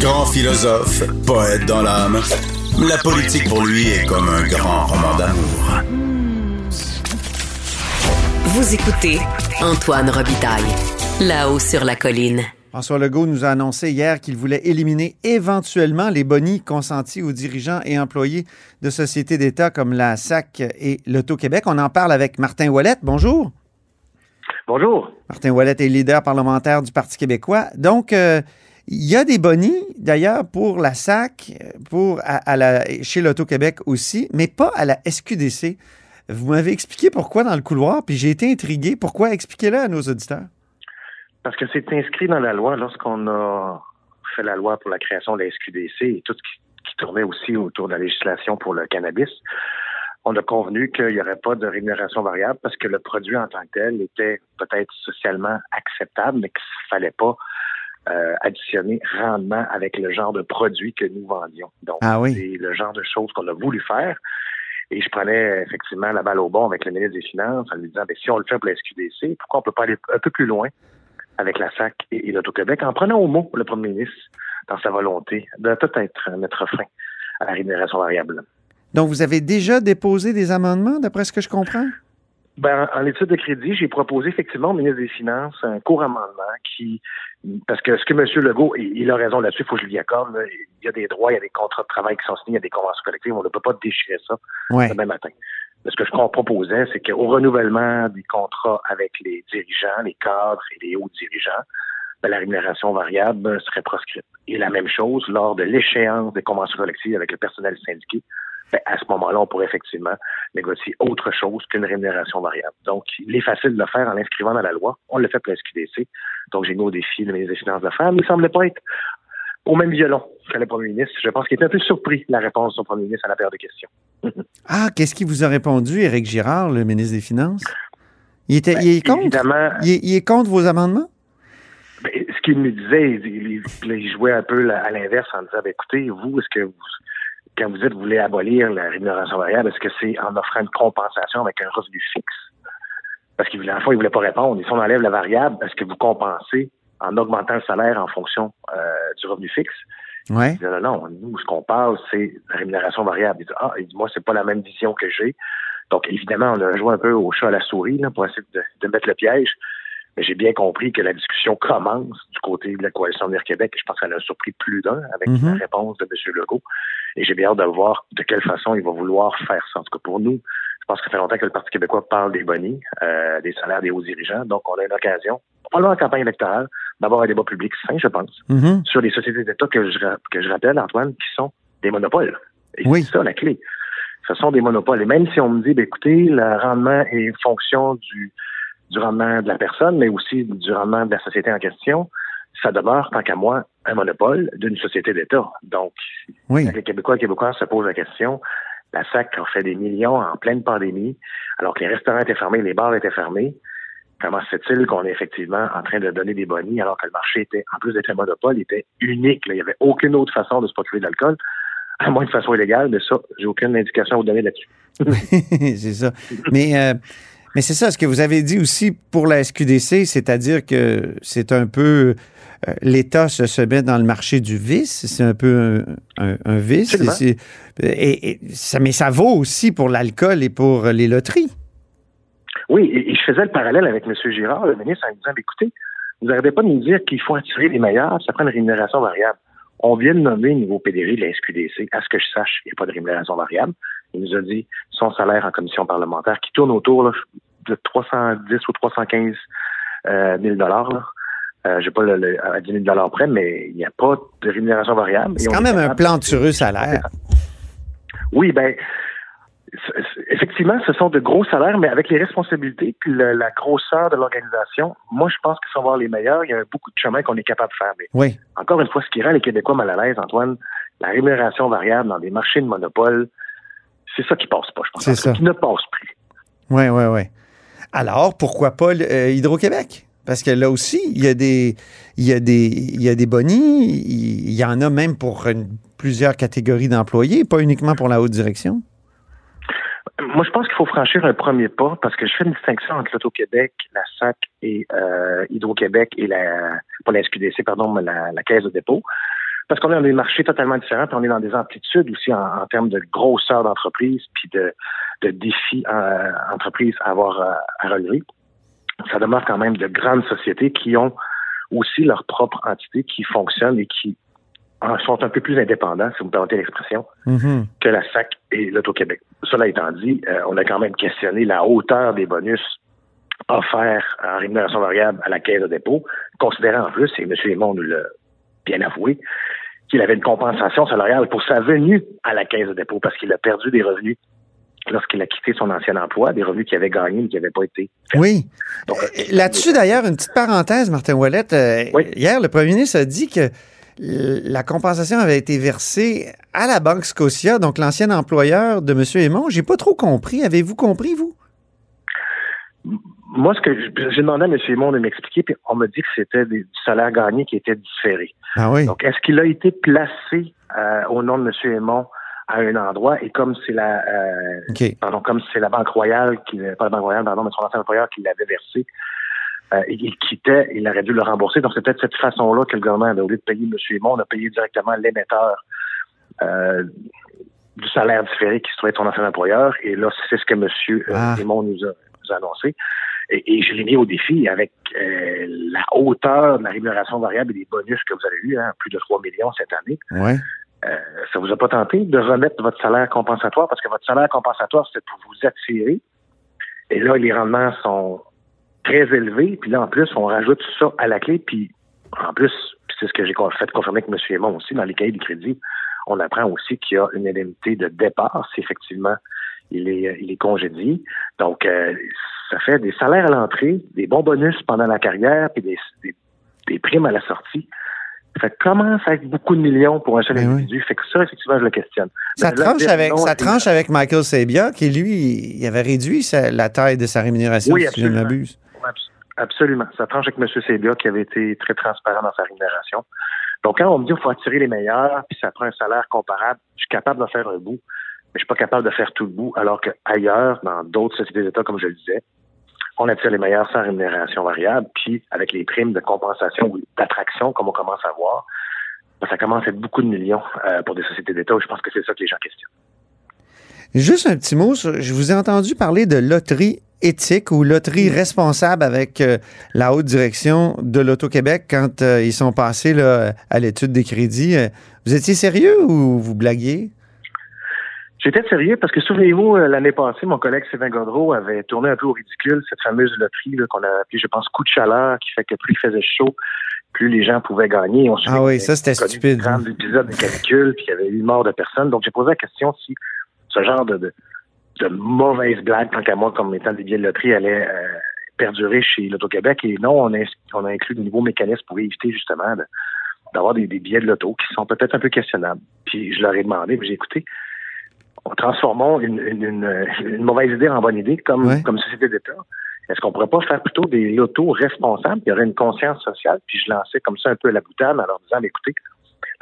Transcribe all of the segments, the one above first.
Grand philosophe, poète dans l'âme, la politique pour lui est comme un grand roman d'amour. Vous écoutez Antoine Robitaille, là-haut sur la colline. François Legault nous a annoncé hier qu'il voulait éliminer éventuellement les bonis consentis aux dirigeants et employés de sociétés d'État comme la SAC et l'Auto-Québec. On en parle avec Martin Ouellette. Bonjour. Bonjour. Martin Ouellette est leader parlementaire du Parti québécois. Donc, euh, il y a des bonis, d'ailleurs, pour la SAC, pour à, la, chez l'Auto-Québec aussi, mais pas à la SQDC. Vous m'avez expliqué pourquoi dans le couloir, puis j'ai été intrigué. Pourquoi? Expliquez-le à nos auditeurs. Parce que c'est inscrit dans la loi lorsqu'on a fait la loi pour la création de la SQDC et tout ce qui, tournait aussi autour de la législation pour le cannabis. On a convenu qu'il n'y aurait pas de rémunération variable parce que le produit en tant que tel était peut-être socialement acceptable, mais qu'il ne fallait pas euh, additionner rendement avec le genre de produit que nous vendions. Donc, ah c'est le genre de choses qu'on a voulu faire. Et je prenais effectivement la balle au bon avec le ministre des Finances en lui disant, ben, si on le fait pour la SQDC, pourquoi on peut pas aller un peu plus loin avec la SAC et, l'Auto-Québec, en prenant au mot le premier ministre dans sa volonté de peut-être mettre fin à la rémunération variable. Donc, vous avez déjà déposé des amendements, d'après ce que je comprends? Ben, en étude de crédit, j'ai proposé effectivement au ministre des Finances un court amendement qui, parce que ce que M. Legault, il a raison là-dessus, il faut que je lui accorde, il y a des droits, il y a des contrats de travail qui sont signés, il y a des conventions collectives, on ne peut pas déchirer ça le même matin ce que je proposais, c'est qu'au renouvellement des contrats avec les dirigeants, les cadres et les hauts dirigeants, ben, la rémunération variable serait proscrite. Et la même chose lors de l'échéance des conventions collectives avec le personnel syndiqué. Ben, à ce moment-là, on pourrait effectivement négocier autre chose qu'une rémunération variable. Donc, il est facile de le faire en l'inscrivant dans la loi. On le fait pour la SQDC. Donc, j'ai mis au défi le ministre des Finances de le faire, mais il ne semblait pas être au même violon que le premier ministre. Je pense qu'il était un peu surpris de la réponse de son premier ministre à la paire de questions. ah, qu'est-ce qu'il vous a répondu, Éric Girard, le ministre des Finances? Il, était, ben, il est contre? Il est, contre vos amendements? Ben, ce qu'il me disait, il, jouait un peu à l'inverse en disant, ben, écoutez, vous, est-ce que vous, quand vous dites que vous voulez abolir la rémunération variable, est-ce que c'est en offrant une compensation avec un revenu fixe? Parce qu'il voulait, la fois, il voulait pas répondre. Si on enlève la variable, est-ce que vous compensez en augmentant le salaire en fonction euh, du revenu fixe? Ouais. non, non, nous, ce qu'on parle, c'est la rémunération variable. Il dit, ah, il dit, moi, c'est pas la même vision que j'ai. Donc, évidemment, on a joué un peu au chat à la souris là, pour essayer de, mettre le piège. Mais j'ai bien compris que la discussion commence du côté de la coalition Avenir Québec. Je pense qu'elle a surpris plus d'un avec mm-hmm. la réponse de M. Legault. Et j'ai bien hâte de voir de quelle façon il va vouloir faire ça. En tout cas, pour nous, je pense que ça fait longtemps que le Parti québécois parle des bonnies, euh, des salaires des hauts dirigeants. Donc, on a une occasion, pendant la campagne électorale, d'avoir un débat public sain, je pense, mm-hmm. sur les sociétés d'État que je, que je rappelle, Antoine, qui sont des monopoles. Et oui. c'est ça la clé. Ce sont des monopoles. Et même si on me dit, ben, écoutez, le rendement est fonction du, du rendement de la personne, mais aussi du rendement de la société en question, ça demeure, tant qu'à moi, un monopole d'une société d'État. Donc, oui. les Québécois et Québécois se posent la question, la SAC a fait des millions en pleine pandémie, alors que les restaurants étaient fermés, les bars étaient fermés. Comment se fait-il qu'on est effectivement en train de donner des bonnies alors que le marché était, en plus d'être un monopole, était unique? Il n'y avait aucune autre façon de se procurer de l'alcool, à moins de façon illégale, mais ça, j'ai aucune indication à vous donner là-dessus. c'est ça. Mais, euh, mais c'est ça, ce que vous avez dit aussi pour la SQDC, c'est-à-dire que c'est un peu euh, l'État se, met dans le marché du vice, c'est un peu un, vice. Et, ça, mais ça vaut aussi pour l'alcool et pour les loteries. Oui, et, je faisais le parallèle avec M. Girard, le ministre, en disant, écoutez, vous n'arrêtez pas de nous dire qu'il faut attirer les meilleurs, ça prend une rémunération variable. On vient de nommer le nouveau PDG de la SQDC. À ce que je sache, il n'y a pas de rémunération variable. Il nous a dit son salaire en commission parlementaire qui tourne autour de 310 ou 315 euh, 000 dollars. Euh, j'ai pas le, à 10 000 près, mais il n'y a pas de rémunération variable. C'est quand même un plan de salaire. Oui, ben effectivement, ce sont de gros salaires, mais avec les responsabilités puis la grosseur de l'organisation, moi, je pense que sont voir les meilleurs, il y a beaucoup de chemin qu'on est capable de faire. Mais oui. Encore une fois, ce qui rend les Québécois mal à l'aise, Antoine, la rémunération variable dans des marchés de monopole, c'est ça qui passe pas, je pense. C'est ça. Qui ne passe plus. Oui, oui, oui. Alors, pourquoi pas euh, Hydro-Québec? Parce que là aussi, il y a des, il y a des, il y a des bonnies, il y en a même pour plusieurs catégories d'employés, pas uniquement pour la haute direction. Moi, je pense qu'il faut franchir un premier pas parce que je fais une distinction entre l'Auto-Québec, la SAC et euh, Hydro-Québec et la, pas la SQDC, pardon, mais la, Caisse de dépôt. Parce qu'on est dans des marchés totalement différents, puis on est dans des amplitudes aussi en, termes de grosseur d'entreprise, puis de, de défis euh, entreprises à avoir euh, à relever. Ça demeure quand même de grandes sociétés qui ont aussi leur propre entité qui fonctionne et qui sont un peu plus indépendants, si vous me permettez l'expression, mm-hmm. que la SAC et l'Auto-Québec. Cela étant dit, euh, on a quand même questionné la hauteur des bonus offerts en rémunération variable à la caisse de dépôt, considérant en plus, et M. Raymond nous l'a bien avoué, qu'il avait une compensation salariale pour sa venue à la caisse de dépôt parce qu'il a perdu des revenus lorsqu'il a quitté son ancien emploi, des revenus qu'il avait gagnés mais qui n'avaient pas été. Oui. Euh, là-dessus, d'ailleurs, une petite parenthèse, Martin Ouellette. Euh, hier, le premier ministre a dit que la compensation avait été versée à la Banque Scotia, donc l'ancien employeur de M. Aymon. J'ai pas trop compris. Avez-vous compris, vous? Moi, ce que j'ai demandé à M. Aymon de m'expliquer, puis on m'a dit que c'était du salaire gagné qui était différé. Ah oui. Donc, est-ce qu'il a été placé euh, au nom de M. Aymon à un endroit et comme c'est la euh, pardon, comme c'est la Banque Royale qui pas la Banque Royale, pardon, mais son ancien employeur qui l'avait versé, euh, il quittait, il aurait dû le rembourser. Donc, c'est peut-être cette façon-là que le gouvernement, au lieu de payer M. Aymon, on a payé directement l'émetteur euh, du salaire différé qui se trouvait son ancien employeur. Et là, c'est ce que M. Ah. Aymon nous a, annoncé. Et, je l'ai mis au défi avec euh, la hauteur de la rémunération variable et des bonus que vous avez eu, hein, plus de 3 millions cette année. Ouais. Euh, ça vous a pas tenté de remettre votre salaire compensatoire? Parce que votre salaire compensatoire, c'est pour vous attirer. Et là, les rendements sont très élevés. Puis là, en plus, on rajoute ça à la clé. Puis en plus, c'est ce que j'ai fait confirmer avec M. Aymon aussi, dans les cahiers de crédit, on apprend aussi qu'il y a une indemnité de départ si effectivement il est, il est congédié. Donc, euh, ça fait des salaires à l'entrée, des bons bonus pendant la carrière, puis des, des primes à la sortie. Ça commence à être beaucoup de millions pour un seul ben individu. Fait que ça, effectivement, je le questionne. Ça tranche, avec, ça tranche avec Michael Sabia, qui, lui, il avait réduit la taille de sa rémunération, oui, si je ne m'abuse. Absolument. Ça tranche avec M. Sabia, qui avait été très transparent dans sa rémunération. Donc, quand on me dit qu'il faut attirer les meilleurs, puis ça prend un salaire comparable, je suis capable de faire un bout, mais je suis pas capable de faire tout le bout, alors qu'ailleurs, dans d'autres sociétés d'État, comme je le disais, on attire les meilleurs sans rémunération variable, puis avec les primes de compensation ou d'attraction, comme on commence à voir, ben, ça commence à être beaucoup de millions euh, pour des sociétés d'État. Je pense que c'est ça que les gens questionnent. Juste un petit mot, je vous ai entendu parler de loterie éthique ou loterie responsable avec euh, la haute direction de l'Auto-Québec quand euh, ils sont passés à l'étude des crédits. Vous étiez sérieux ou vous blaguiez? J'étais sérieux parce que souvenez-vous, euh, l'année passée, mon collègue Sylvain Godreau avait tourné un peu au ridicule cette fameuse loterie qu'on a appelée, je pense, coup de chaleur, qui fait que plus il faisait chaud, plus les gens pouvaient gagner. On ah oui, ça c'était stupide. Un grand épisode de calcul, puis il y avait eu mort de personnes. Donc j'ai posé la question si ce genre de, de, de mauvaise blague, tant qu'à moi, comme étant des billets de loterie, allait euh, perdurer chez l'Auto-Québec. Et non, on a, on a inclus de nouveaux mécanismes pour éviter justement d'avoir des, des, billets de loto qui sont peut-être un peu questionnables. Puis je leur ai demandé, j'ai écouté, transformons une, une, mauvaise idée en bonne idée comme, comme société d'État. Est-ce qu'on pourrait pas faire plutôt des lotos responsables? Il y aurait une conscience sociale, puis je lançais comme ça un peu la boutade en leur disant, écoutez,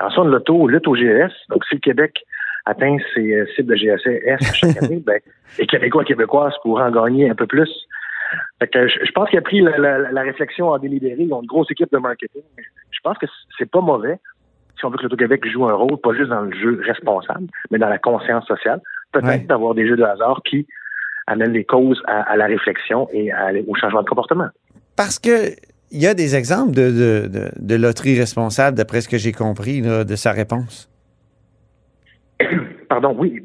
lançons une loto, lutte au GS. Donc, si le Québec atteint ses euh, cibles de GSS chaque année, ben, les Québécois et Québécoises pourraient en gagner un peu plus. Fait que je, pense qu'il a pris la, réflexion en délibéré. Ils ont une grosse équipe de marketing. Je pense que c'est pas mauvais si on veut que l'Auto-Québec joue un rôle, pas juste dans le jeu responsable, mais dans la conscience sociale, peut-être d'avoir des jeux de hasard qui amènent les causes à, la réflexion et au changement de comportement. Parce que il y a des exemples de, de, loterie responsable, d'après ce que j'ai compris de sa réponse. Pardon, oui.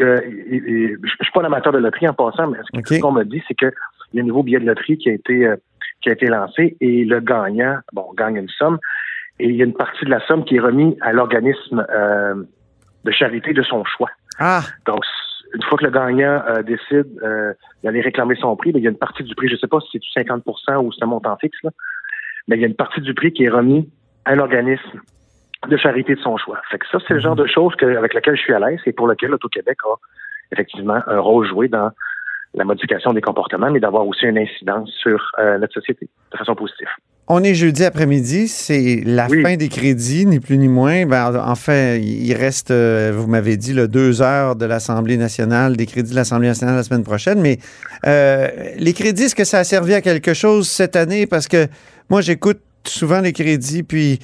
Euh, je ne suis pas un amateur de loterie en passant, mais ce qu'on me dit, c'est qu'il y a un nouveau billet de loterie qui a été euh, qui a été lancé et le gagnant, bon, gagne une somme, et il y a une partie de la somme qui est remise à l'organisme euh, de charité de son choix. Ah. Donc, une fois que le gagnant euh, décide euh, d'aller réclamer son prix, ben, il y a une partie du prix, je ne sais pas si c'est 50 ou c'est un montant fixe, mais il y a une partie du prix qui est remis à un organisme de charité de son choix. Fait que ça, c'est le genre de choses avec lequel je suis à l'aise et pour lequel l'Auto-Québec a effectivement un rôle joué dans la modification des comportements, mais d'avoir aussi une incidence sur notre société de façon positive. On est jeudi après-midi, c'est la fin des crédits, ni plus ni moins. Ben, enfin, il reste, euh, vous m'avez dit, le deux heures de l'Assemblée nationale, des crédits de l'Assemblée nationale la semaine prochaine. Mais euh, les crédits, est-ce que ça a servi à quelque chose cette année? Parce que moi, j'écoute souvent les crédits, puis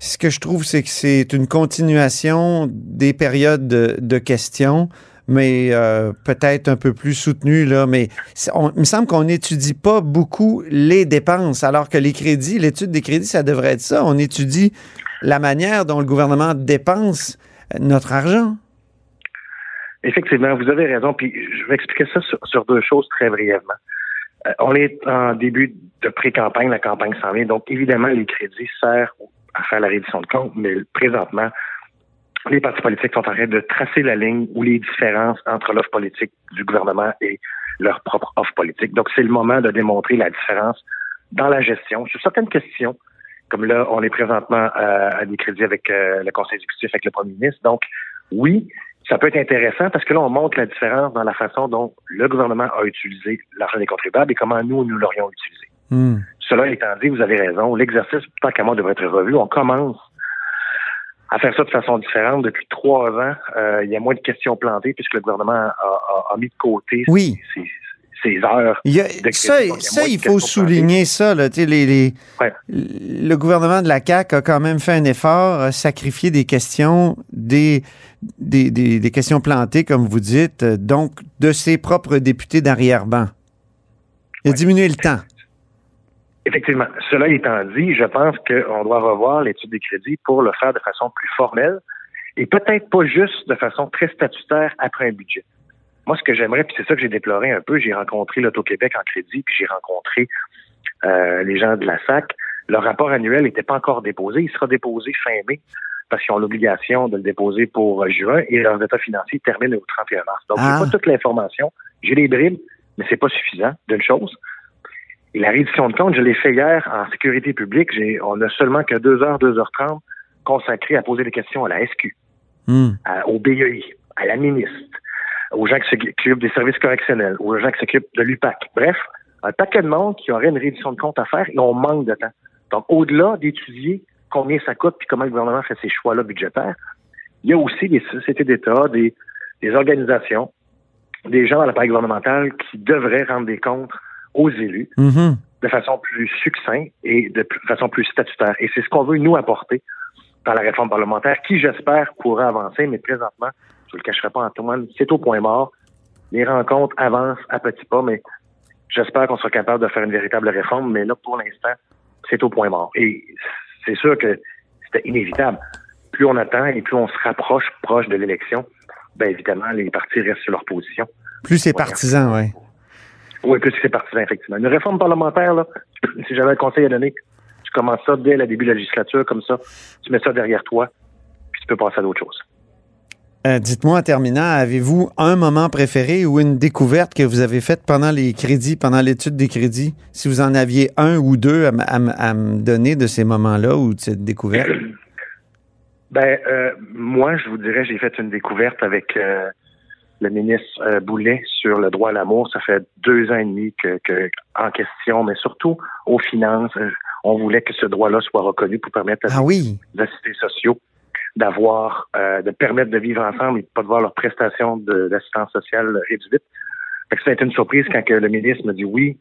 ce que je trouve, c'est que c'est une continuation des périodes de, de questions mais euh, peut-être un peu plus soutenu. Là, mais on, il me semble qu'on n'étudie pas beaucoup les dépenses, alors que les crédits, l'étude des crédits, ça devrait être ça. On étudie la manière dont le gouvernement dépense notre argent. Effectivement, vous avez raison. Puis je vais expliquer ça sur, deux choses très brièvement. Euh, on est en début de pré-campagne, la campagne s'en vient. Donc, évidemment, les crédits servent à faire la reddition de compte, mais présentement, les partis politiques sont en train de tracer la ligne ou les différences entre l'offre politique du gouvernement et leur propre offre politique. Donc, c'est le moment de démontrer la différence dans la gestion sur certaines questions. Comme là, on est présentement à, des crédits avec euh, le conseil exécutif, avec le premier ministre. Donc, oui, ça peut être intéressant parce que là, on montre la différence dans la façon dont le gouvernement a utilisé l'argent des contribuables et comment nous, nous l'aurions utilisé. Hmm. Cela étant dit, vous avez raison, l'exercice, tant qu'à moi, devrait être revu. On commence à faire ça de façon différente. Depuis trois ans, euh, il y a moins de questions plantées puisque le gouvernement a, mis de côté oui. ses, heures. Il ça, ça il faut souligner ça. Là, les, Le gouvernement de la CAQ a quand même fait un effort, à sacrifier des questions, des, des, des, questions plantées, comme vous dites, donc de ses propres députés d'arrière-ban. Il a diminué le temps. Effectivement. Cela étant dit, je pense qu'on doit revoir l'étude des crédits pour le faire de façon plus formelle et peut-être pas juste de façon très statutaire après un budget. Moi, ce que j'aimerais, puis c'est ça que j'ai déploré un peu, j'ai rencontré l'Auto-Québec en crédit, puis j'ai rencontré euh, les gens de la SAC. Leur rapport annuel n'était pas encore déposé. Il sera déposé fin mai parce qu'ils ont l'obligation de le déposer pour juin et leurs états financiers terminent au 31 mars. Donc, j'ai ah. pas toute l'information. J'ai les bribes, mais c'est pas suffisant d'une chose. Et la reddition de compte, je l'ai fait hier en sécurité publique. On a seulement que 2 heures, 2 heures 30 consacrées à poser des questions à la SQ, hmm. au BEI, à la ministre, aux gens qui s'occupent des services correctionnels, aux gens qui s'occupent de l'UPAC. Bref, un paquet de monde qui aurait une reddition de compte à faire et on manque de temps. Donc, au-delà d'étudier combien ça coûte puis comment le gouvernement fait ses choix-là budgétaires, il y a aussi des sociétés d'État, des, des organisations, des gens dans l'appareil gouvernemental qui devraient rendre des comptes aux élus mm-hmm. de façon plus succincte et de façon plus statutaire. Et c'est ce qu'on veut nous apporter dans la réforme parlementaire, qui j'espère pourra avancer, mais présentement, je ne le cacherai pas, Antoine, c'est au point mort. Les rencontres avancent à petits pas, mais j'espère qu'on sera capable de faire une véritable réforme, mais là, pour l'instant, c'est au point mort. Et c'est sûr que c'était inévitable. Plus on attend et plus on se rapproche proche de l'élection, bien évidemment, les partis restent sur leur position. Plus c'est partisan, oui. Oui, plus c'est partisan, effectivement? Une réforme parlementaire, là, si j'avais un conseil à donner, tu commences ça dès le début de la législature, comme ça, tu mets ça derrière toi, puis tu peux passer à d'autres choses. Euh, dites-moi en terminant, avez-vous un moment préféré ou une découverte que vous avez faite pendant les crédits, pendant l'étude des crédits? Si vous en aviez un ou deux à, me donner de ces moments-là ou de cette découverte? Ben, euh, moi, je vous dirais, j'ai fait une découverte avec euh, le ministre euh, Boulet sur le droit à l'amour. Ça fait deux ans et demi que, en question, mais surtout aux finances, euh, on voulait que ce droit-là soit reconnu pour permettre à ah oui. les assistés sociaux d'avoir, euh, de permettre de vivre ensemble et de pas de voir leurs prestations d'assistance sociale réduites. Fait que ça a été une surprise quand que le ministre m'a dit oui.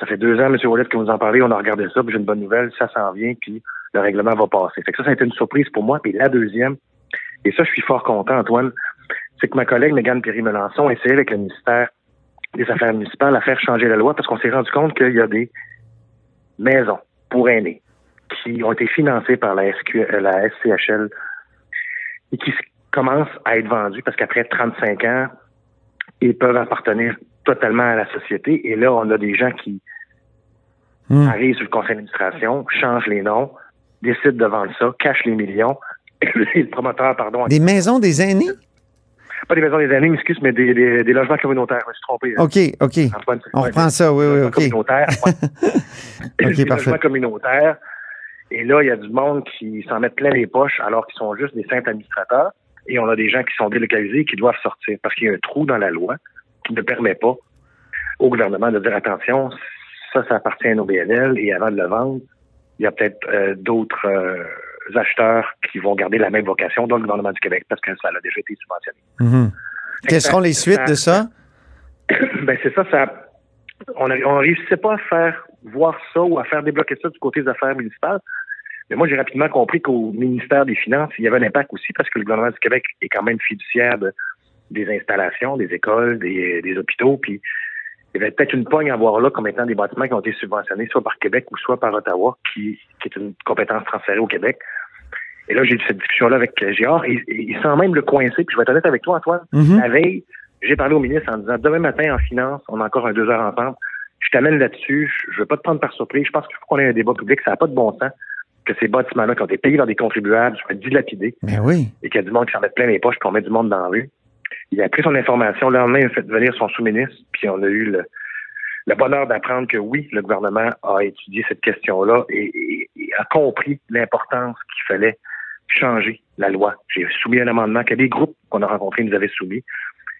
Ça fait deux ans, M. Wallet, que vous en parlez, on a regardé ça, puis j'ai une bonne nouvelle, ça s'en vient, puis le règlement va passer. Fait que ça, ça a été une surprise pour moi. Puis la deuxième, et ça, je suis fort content, Antoine, c'est que ma collègue Mégane Perry-Melançon essayé avec le ministère des Affaires municipales à faire changer la loi parce qu'on s'est rendu compte qu'il y a des maisons pour aînés qui ont été financées par la, euh, la SCHL et qui commencent à être vendues parce qu'après 35 ans, ils peuvent appartenir totalement à la société. Et là, on a des gens qui hmm. arrivent sur le conseil d'administration, changent les noms, décident de vendre ça, cachent les millions. et le promoteur, pardon. Des maisons des aînés? Pas des maisons des années, excuse, mais des, des, logements communautaires. Je me suis trompé. Hein. OK, OK. On reprend ça, oui, oui, OK. Communautaires, des logements communautaires. Et là, il y a du monde qui s'en met plein les poches alors qu'ils sont juste des simples administrateurs. Et on a des gens qui sont délocalisés et qui doivent sortir parce qu'il y a un trou dans la loi qui ne permet pas au gouvernement de dire attention, ça, ça appartient à nos BNL et avant de le vendre, il y a peut-être euh, d'autres euh, acheteurs qui vont garder la même vocation dans le gouvernement du Québec parce que ça a déjà été subventionné. Mhm. Quelles seront les suites de ça? Ben c'est ça, ça on ne réussissait pas à faire voir ça ou à faire débloquer ça du côté des affaires municipales Mais moi, j'ai rapidement compris qu'au ministère des Finances, il y avait un impact aussi parce que le gouvernement du Québec est quand même fiduciaire des installations, des écoles, des, des hôpitaux, puis il y avait peut-être une poigne à voir là comme étant des bâtiments qui ont été subventionnés soit par Québec ou soit par Ottawa, qui, qui est une compétence transférée au Québec. Et là, j'ai eu cette discussion-là avec Gérard, et, il sent même le coincer, puis je vais être honnête avec toi, Antoine. Mhm. La veille, j'ai parlé au ministre en disant, demain matin, en finance, on a encore un deux heures ensemble, je t'amène là-dessus, je ne veux pas te prendre par surprise, je pense qu'il faut qu'on ait un débat public, ça n'a pas de bon sens que ces bâtiments-là, qui ont été payés dans des contribuables, soient dilapidés. Ben oui. Et qu'il y a du monde qui s'en met plein les poches, puis on met du monde dans la rue. Il a pris son information, le lendemain, il a fait venir son sous-ministre, puis on a eu le, le bonheur d'apprendre que oui, le gouvernement a étudié cette question-là et, a compris l'importance qu'il fallait changer la loi. J'ai soumis un amendement que des groupes qu'on a rencontrés nous avaient soumis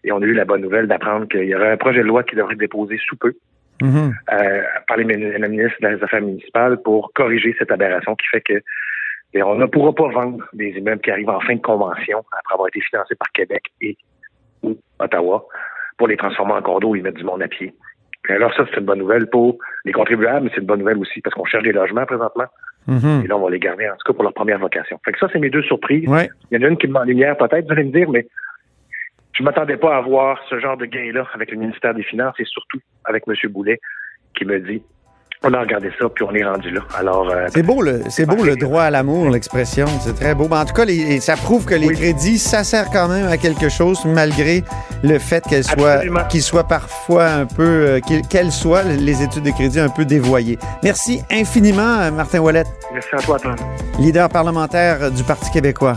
et on a eu la bonne nouvelle d'apprendre qu'il y aurait un projet de loi qui devrait être déposé sous peu Mhm. euh, par les la ministre des Affaires municipales pour corriger cette aberration qui fait que et on ne pourra pas vendre des immeubles qui arrivent en fin de convention après avoir été financés par Québec et ou Ottawa pour les transformer en condos et mettre du monde à pied. Alors ça, c'est une bonne nouvelle pour les contribuables, mais c'est une bonne nouvelle aussi parce qu'on cherche des logements présentement. Mhm. Et là, on va les garder en tout cas pour leur première vocation. Fait que ça, c'est mes deux surprises. Ouais. Il y en a une qui me met en lumière peut-être, vous allez me dire, mais je m'attendais pas à voir ce genre de gain-là avec le ministère des Finances et surtout avec M. Boulet qui me dit on a regardé ça puis on est rendu là. Alors euh, C'est beau, le, c'est beau le droit à l'amour, l'expression. C'est très beau. Mais en tout cas, les- ça prouve que les Oui. crédits, ça sert quand même à quelque chose, malgré le fait qu'elles soient, qu'ils soient parfois un peu, euh, qu'elles soient, les études de crédit, un peu dévoyées. Merci infiniment, euh, Martin Wallet, merci à toi, Antoine. leader parlementaire du Parti québécois.